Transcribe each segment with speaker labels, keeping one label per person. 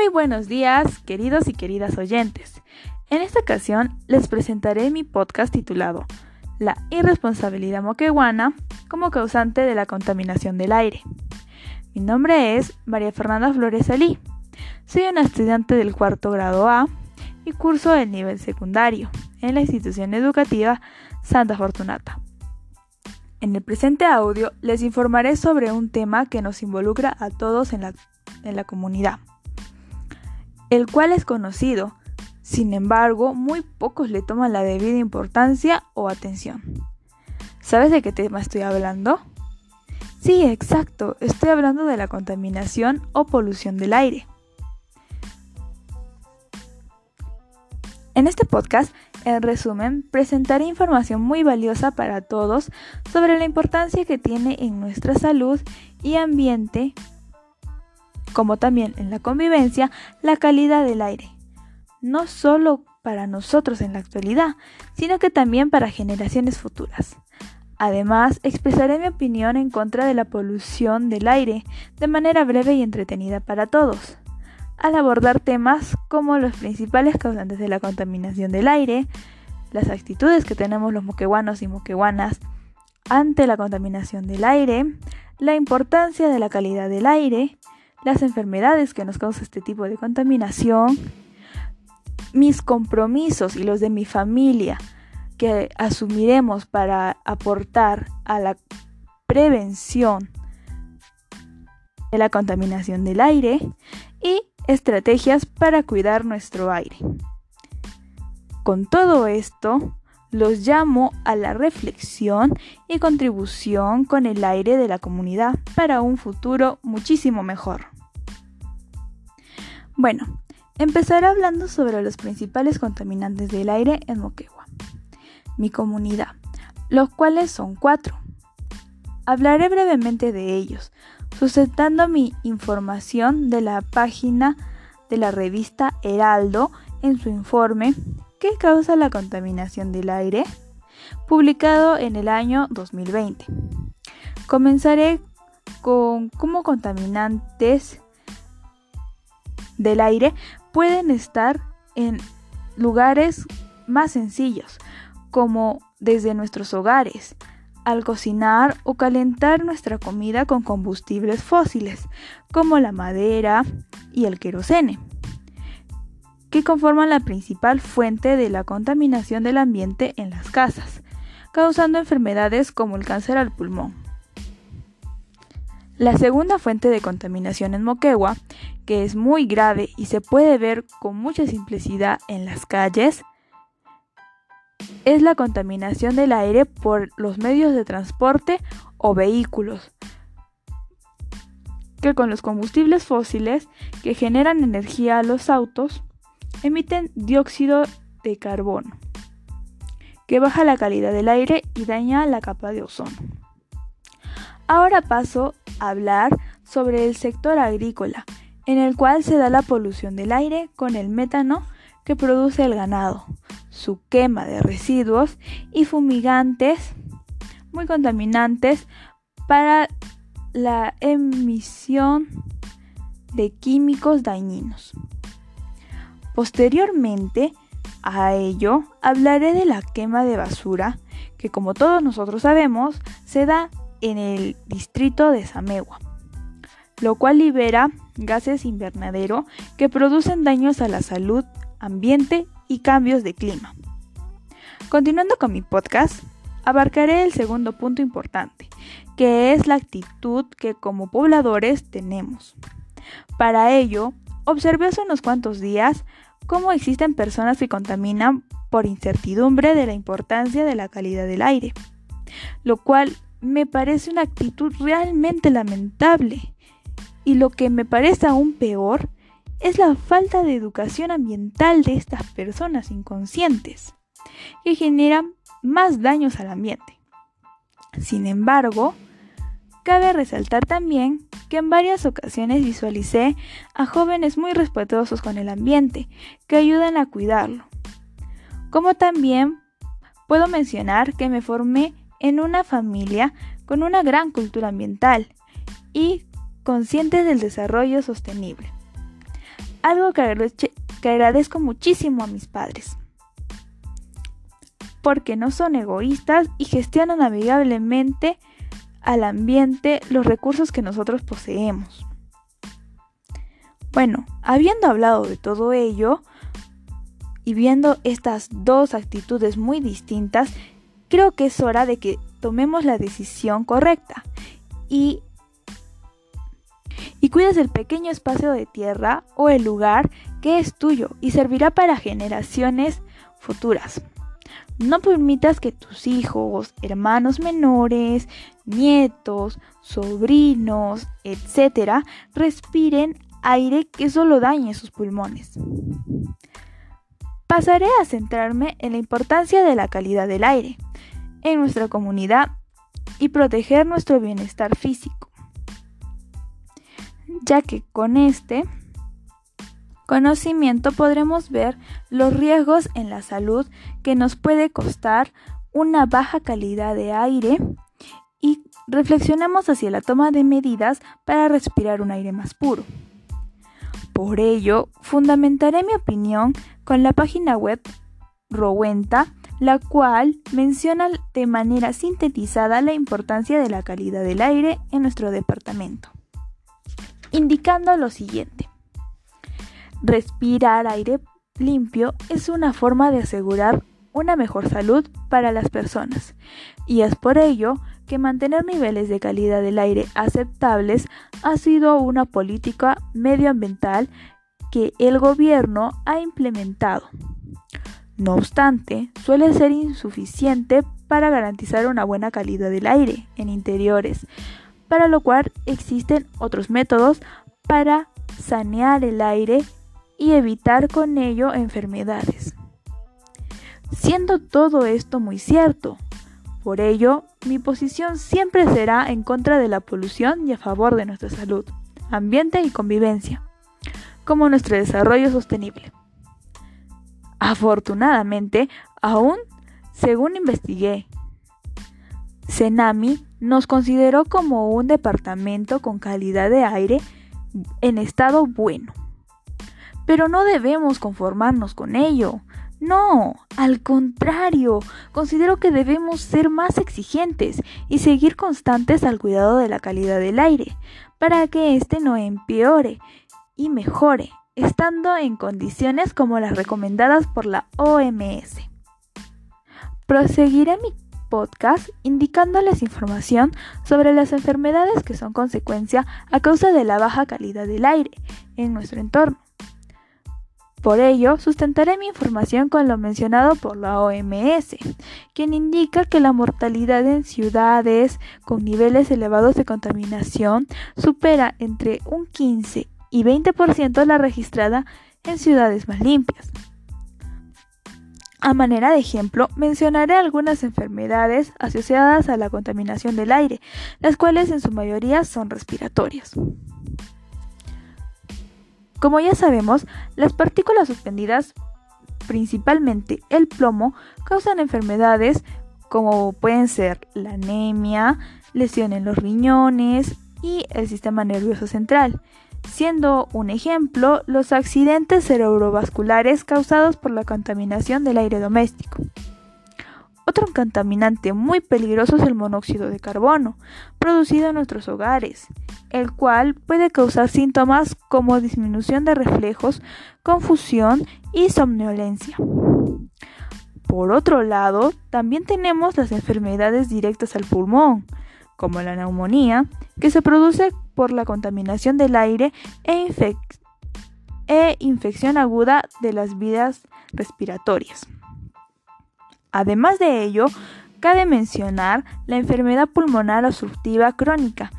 Speaker 1: Muy buenos días, queridos y queridas oyentes. En esta ocasión les presentaré mi podcast titulado La irresponsabilidad moqueguana como causante de la contaminación del aire. Mi nombre es María Fernanda Flores Alí. Soy una estudiante del cuarto grado A y curso el nivel secundario en la institución educativa Santa Fortunata. En el presente audio les informaré sobre un tema que nos involucra a todos en la, en la comunidad, el cual es conocido, sin embargo, muy pocos le toman la debida importancia o atención. ¿Sabes de qué tema estoy hablando? Sí, exacto, estoy hablando de la contaminación o polución del aire. En este podcast, en resumen, presentaré información muy valiosa para todos sobre la importancia que tiene en nuestra salud y ambiente, como también en la convivencia, la calidad del aire. No solo para nosotros en la actualidad, sino que también para generaciones futuras. Además, expresaré mi opinión en contra de la polución del aire de manera breve y entretenida para todos al abordar temas como los principales causantes de la contaminación del aire, las actitudes que tenemos los moqueguanos y moqueguanas ante la contaminación del aire, la importancia de la calidad del aire, las enfermedades que nos causa este tipo de contaminación, mis compromisos y los de mi familia que asumiremos para aportar a la prevención de la contaminación del aire y estrategias para cuidar nuestro aire. Con todo esto, los llamo a la reflexión y contribución con el aire de la comunidad para un futuro muchísimo mejor. Bueno, empezaré hablando sobre los principales contaminantes del aire en Moquegua, mi comunidad, los cuales son cuatro. Hablaré brevemente de ellos, sustentando mi información de la página de la revista Heraldo en su informe ¿Qué causa la contaminación del aire? publicado en el año 2020. Comenzaré con cómo contaminantes del aire pueden estar en lugares más sencillos, como desde nuestros hogares, al cocinar o calentar nuestra comida con combustibles fósiles, como la madera y el querosene, que conforman la principal fuente de la contaminación del ambiente en las casas, causando enfermedades como el cáncer al pulmón. La segunda fuente de contaminación en Moquegua, que es muy grave y se puede ver con mucha simplicidad en las calles, es la contaminación del aire por los medios de transporte o vehículos, que con los combustibles fósiles que generan energía a los autos emiten dióxido de carbono, que baja la calidad del aire y daña la capa de ozono. Ahora paso a hablar sobre el sector agrícola, en el cual se da la polución del aire con el metano que produce el ganado, su quema de residuos y fumigantes muy contaminantes para la emisión de químicos dañinos. Posteriormente a ello hablaré de la quema de basura que como todos nosotros sabemos se da en el distrito de Samegua, lo cual libera gases invernadero que producen daños a la salud, ambiente y cambios de clima. Continuando con mi podcast, abarcaré el segundo punto importante, que es la actitud que como pobladores tenemos. Para ello, observé hace unos cuantos días cómo existen personas que contaminan por incertidumbre de la importancia de la calidad del aire, lo cual me parece una actitud realmente lamentable. Y lo que me parece aún peor es la falta de educación ambiental de estas personas inconscientes, que generan más daños al ambiente. Sin embargo, cabe resaltar también que en varias ocasiones visualicé a jóvenes muy respetuosos con el ambiente, que ayudan a cuidarlo. Como también puedo mencionar que me formé en una familia con una gran cultura ambiental y conscientes del desarrollo sostenible. algo que, agradezco muchísimo a mis padres porque no son egoístas y gestionan amigablemente al ambiente los recursos que nosotros poseemos. Bueno, habiendo hablado de todo ello y viendo estas dos actitudes muy distintas, creo que es hora de que tomemos la decisión correcta y, y cuides el pequeño espacio de tierra o el lugar que es tuyo y servirá para generaciones futuras. No permitas que tus hijos, hermanos menores, nietos, sobrinos, etc., respiren aire que solo dañe sus pulmones. Pasaré a centrarme en la importancia de la calidad del aire en nuestra comunidad y proteger nuestro bienestar físico, ya que con este conocimiento podremos ver los riesgos en la salud que nos puede costar una baja calidad de aire y reflexionamos hacia la toma de medidas para respirar un aire más puro. Por ello, fundamentaré mi opinión con la página web Rowenta, la cual menciona de manera sintetizada la importancia de la calidad del aire en nuestro departamento, indicando lo siguiente. Respirar aire limpio es una forma de asegurar una mejor salud para las personas y es por ello que mantener niveles de calidad del aire aceptables ha sido una política medioambiental que el gobierno ha implementado. No obstante, suele ser insuficiente para garantizar una buena calidad del aire en interiores, para lo cual existen otros métodos para sanear el aire y evitar con ello enfermedades. Siendo todo esto muy cierto, por ello mi posición siempre será en contra de la polución y a favor de nuestra salud, ambiente y convivencia, como nuestro desarrollo sostenible. Afortunadamente, aún, según investigué, Senami nos consideró como un departamento con calidad de aire en estado bueno. Pero no debemos conformarnos con ello. No, al contrario, considero que debemos ser más exigentes y seguir constantes al cuidado de la calidad del aire, para que éste no empeore y mejore, estando en condiciones como las recomendadas por la OMS. Proseguiré mi podcast indicándoles información sobre las enfermedades que son consecuencia a causa de la baja calidad del aire en nuestro entorno. Por ello, sustentaré mi información con lo mencionado por la OMS, quien indica que la mortalidad en ciudades con niveles elevados de contaminación supera entre un 15 y 20% la registrada en ciudades más limpias. A manera de ejemplo, mencionaré algunas enfermedades asociadas a la contaminación del aire, las cuales en su mayoría son respiratorias. Como ya sabemos, las partículas suspendidas, principalmente el plomo, causan enfermedades como pueden ser la anemia, lesión en los riñones y el sistema nervioso central, siendo un ejemplo los accidentes cerebrovasculares causados por la contaminación del aire doméstico. Otro contaminante muy peligroso es el monóxido de carbono, producido en nuestros hogares, el cual puede causar síntomas como disminución de reflejos, confusión y somnolencia. Por otro lado, también tenemos las enfermedades directas al pulmón, como la neumonía, que se produce por la contaminación del aire e, e infección aguda de las vías respiratorias. Además de ello, cabe mencionar la enfermedad pulmonar obstructiva crónica,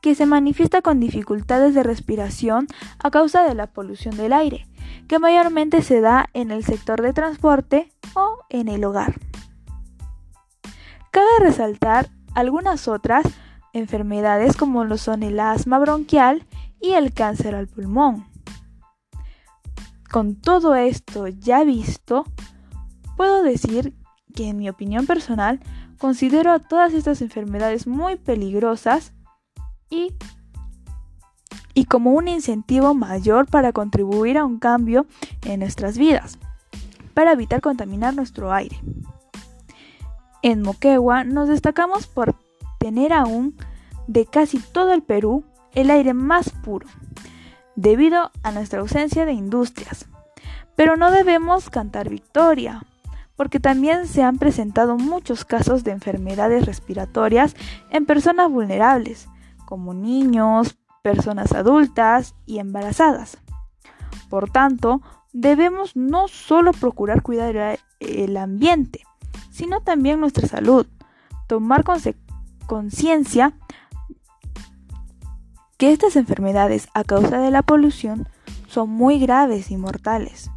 Speaker 1: que se manifiesta con dificultades de respiración a causa de la polución del aire, que mayormente se da en el sector de transporte o en el hogar. Cabe resaltar algunas otras enfermedades como lo son el asma bronquial y el cáncer al pulmón. Con todo esto ya visto, Puedo decir que en mi opinión personal considero a todas estas enfermedades muy peligrosas y y como un incentivo mayor para contribuir a un cambio en nuestras vidas, para evitar contaminar nuestro aire. En Moquegua nos destacamos por tener aún de casi todo el Perú el aire más puro, debido a nuestra ausencia de industrias. Pero no debemos cantar victoria, porque también se han presentado muchos casos de enfermedades respiratorias en personas vulnerables, como niños, personas adultas y embarazadas. Por tanto, debemos no solo procurar cuidar el ambiente, sino también nuestra salud, tomar conciencia que estas enfermedades a causa de la polución son muy graves y mortales.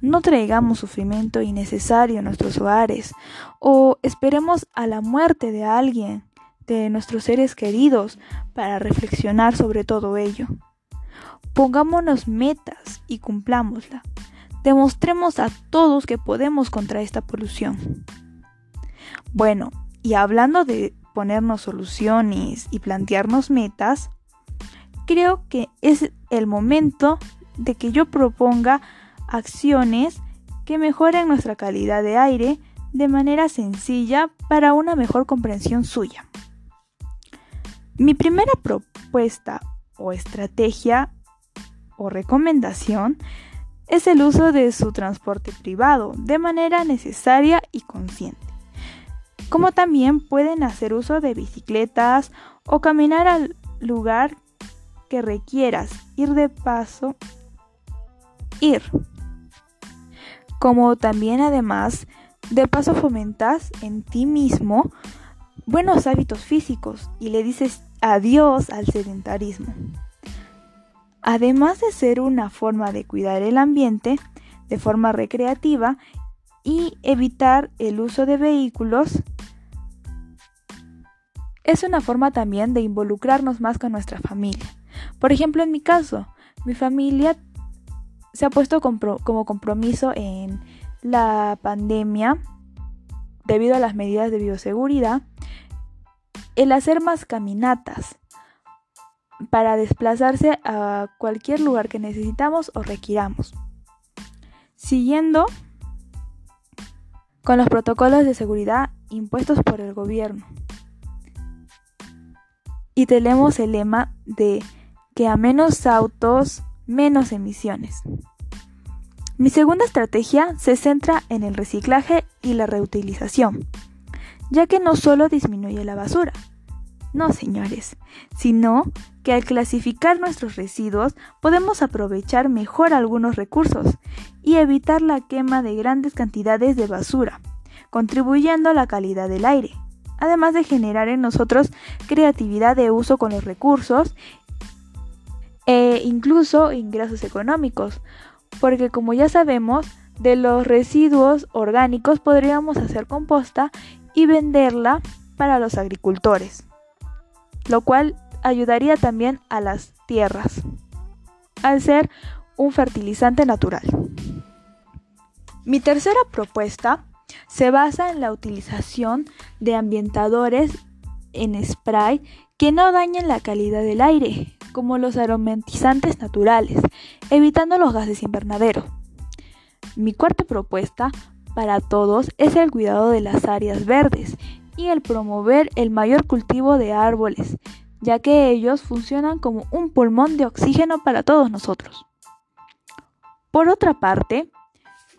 Speaker 1: No traigamos sufrimiento innecesario en nuestros hogares o esperemos a la muerte de alguien, de nuestros seres queridos, para reflexionar sobre todo ello. Pongámonos metas y cumplámosla. Demostremos a todos que podemos contra esta polución. Bueno, y hablando de ponernos soluciones y plantearnos metas, creo que es el momento de que yo proponga acciones que mejoren nuestra calidad de aire de manera sencilla para una mejor comprensión suya. Mi primera propuesta o estrategia o recomendación es el uso de su transporte privado de manera necesaria y consciente. Como también pueden hacer uso de bicicletas o caminar al lugar que requieras, ir de paso, ir como también además de paso fomentas en ti mismo buenos hábitos físicos y le dices adiós al sedentarismo. Además de ser una forma de cuidar el ambiente de forma recreativa y evitar el uso de vehículos, es una forma también de involucrarnos más con nuestra familia. Por ejemplo, en mi caso, mi familia se ha puesto como compromiso en la pandemia, debido a las medidas de bioseguridad, el hacer más caminatas para desplazarse a cualquier lugar que necesitamos o requiramos. Siguiendo con los protocolos de seguridad impuestos por el gobierno. Y tenemos el lema de que a menos autos menos emisiones. Mi segunda estrategia se centra en el reciclaje y la reutilización, ya que no solo disminuye la basura, no señores, sino que al clasificar nuestros residuos podemos aprovechar mejor algunos recursos y evitar la quema de grandes cantidades de basura, contribuyendo a la calidad del aire, además de generar en nosotros creatividad de uso con los recursos e incluso ingresos económicos, porque como ya sabemos, de los residuos orgánicos podríamos hacer composta y venderla para los agricultores, lo cual ayudaría también a las tierras, al ser un fertilizante natural. Mi tercera propuesta se basa en la utilización de ambientadores en spray que no dañen la calidad del aire, como los aromatizantes naturales, evitando los gases invernadero. Mi cuarta propuesta para todos es el cuidado de las áreas verdes y el promover el mayor cultivo de árboles, ya que ellos funcionan como un pulmón de oxígeno para todos nosotros. Por otra parte,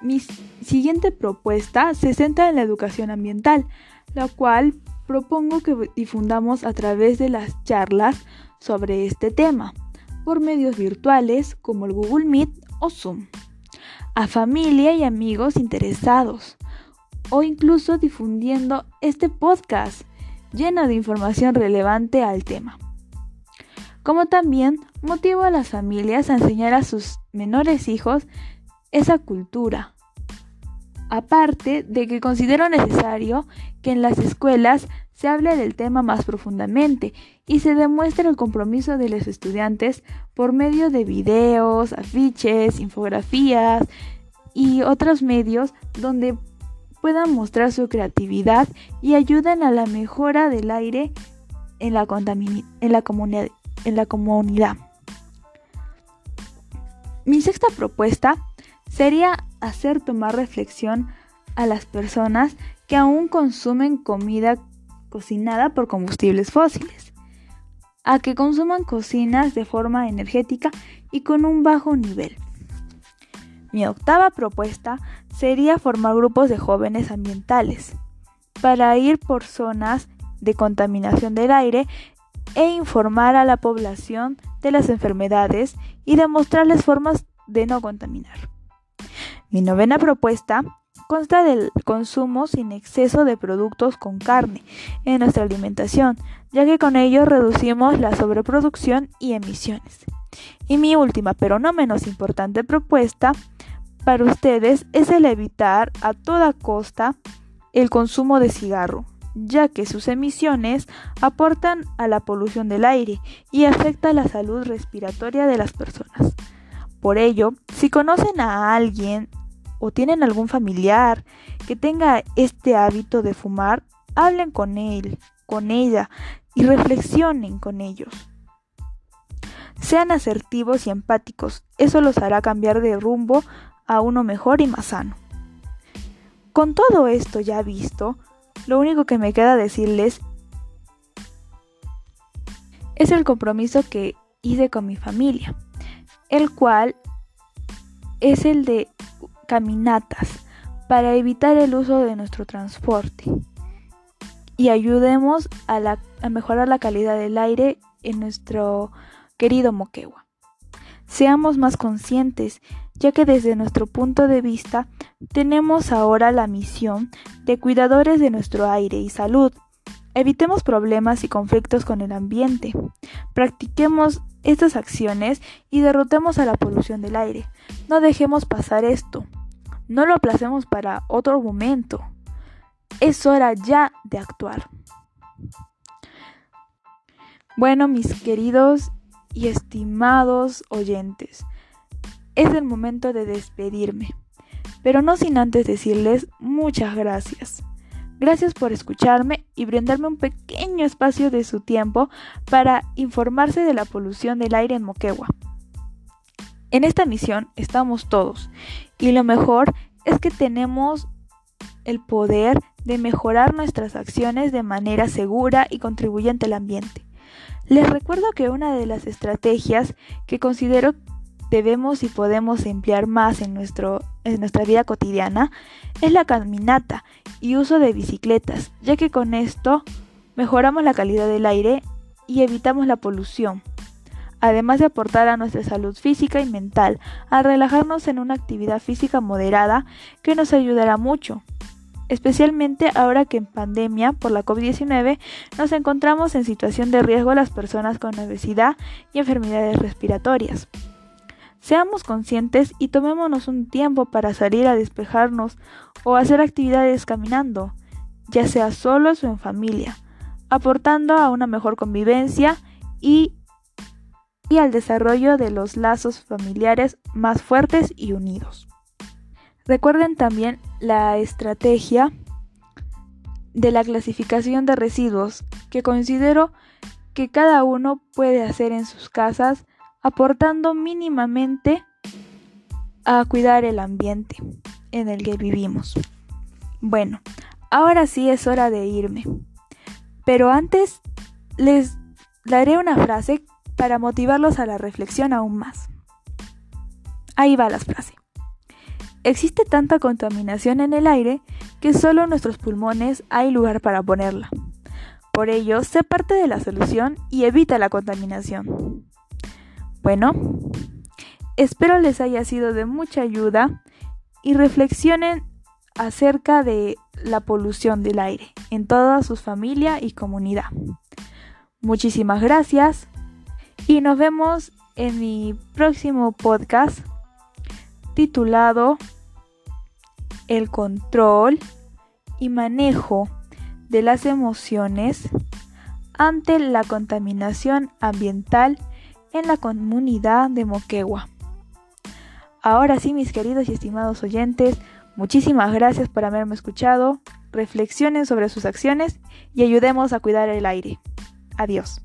Speaker 1: mi siguiente propuesta se centra en la educación ambiental, la cual propongo que difundamos a través de las charlas sobre este tema por medios virtuales como el Google Meet o Zoom, a familia y amigos interesados o incluso difundiendo este podcast lleno de información relevante al tema. Como también motivo a las familias a enseñar a sus menores hijos esa cultura. Aparte de que considero necesario que en las escuelas se hable del tema más profundamente y se demuestre el compromiso de los estudiantes por medio de videos, afiches, infografías y otros medios donde puedan mostrar su creatividad y ayuden a la mejora del aire en la, en la, en la comunidad. Mi sexta propuesta sería hacer tomar reflexión a las personas que aún consumen comida cocinada por combustibles fósiles, a que consuman cocinas de forma energética y con un bajo nivel. Mi octava propuesta sería formar grupos de jóvenes ambientales para ir por zonas de contaminación del aire e informar a la población de las enfermedades y demostrarles formas de no contaminar. Mi novena propuesta consta del consumo sin exceso de productos con carne en nuestra alimentación, ya que con ello reducimos la sobreproducción y emisiones. Y mi última, pero no menos importante propuesta para ustedes es el evitar a toda costa el consumo de cigarro, ya que sus emisiones aportan a la polución del aire y afecta la salud respiratoria de las personas. Por ello, si conocen a alguien o tienen algún familiar que tenga este hábito de fumar, hablen con él, con ella y reflexionen con ellos. Sean asertivos y empáticos, eso los hará cambiar de rumbo a uno mejor y más sano. Con todo esto ya visto, lo único que me queda decirles es el compromiso que hice con mi familia, el cual es el de caminatas para evitar el uso de nuestro transporte y ayudemos a, mejorar la calidad del aire en nuestro querido Moquegua. Seamos más conscientes, ya que desde nuestro punto de vista tenemos ahora la misión de cuidadores de nuestro aire y salud. Evitemos problemas y conflictos con el ambiente. Practiquemos estas acciones y derrotemos a la polución del aire. No dejemos pasar esto. No lo aplacemos para otro momento. Es hora ya de actuar. Bueno, mis queridos y estimados oyentes, es el momento de despedirme, pero no sin antes decirles muchas gracias. Gracias por escucharme y brindarme un pequeño espacio de su tiempo para informarse de la polución del aire en Moquegua. En esta misión estamos todos y lo mejor es que tenemos el poder de mejorar nuestras acciones de manera segura y contribuyente al ambiente. Les recuerdo que una de las estrategias que considero debemos y podemos emplear más en, nuestro, en nuestra vida cotidiana es la caminata y uso de bicicletas, ya que con esto mejoramos la calidad del aire y evitamos la polución, además de aportar a nuestra salud física y mental al relajarnos en una actividad física moderada que nos ayudará mucho, especialmente ahora que en pandemia por la COVID-19 nos encontramos en situación de riesgo las personas con obesidad y enfermedades respiratorias. Seamos conscientes y tomémonos un tiempo para salir a despejarnos o hacer actividades caminando, ya sea solos o en familia, aportando a una mejor convivencia y, y al desarrollo de los lazos familiares más fuertes y unidos. Recuerden también la estrategia de la clasificación de residuos que considero que cada uno puede hacer en sus casas aportando mínimamente a cuidar el ambiente en el que vivimos. Bueno, ahora sí es hora de irme. Pero antes les daré una frase para motivarlos a la reflexión aún más. Ahí va la frase. Existe tanta contaminación en el aire que solo en nuestros pulmones hay lugar para ponerla. Por ello, sé parte de la solución y evita la contaminación. Bueno, espero les haya sido de mucha ayuda y reflexionen acerca de la polución del aire en toda su familia y comunidad. Muchísimas gracias y nos vemos en mi próximo podcast titulado El control y manejo de las emociones ante la contaminación ambiental en la comunidad de Moquegua. Ahora sí, mis queridos y estimados oyentes, muchísimas gracias por haberme escuchado. Reflexionen sobre sus acciones y ayudemos a cuidar el aire. Adiós.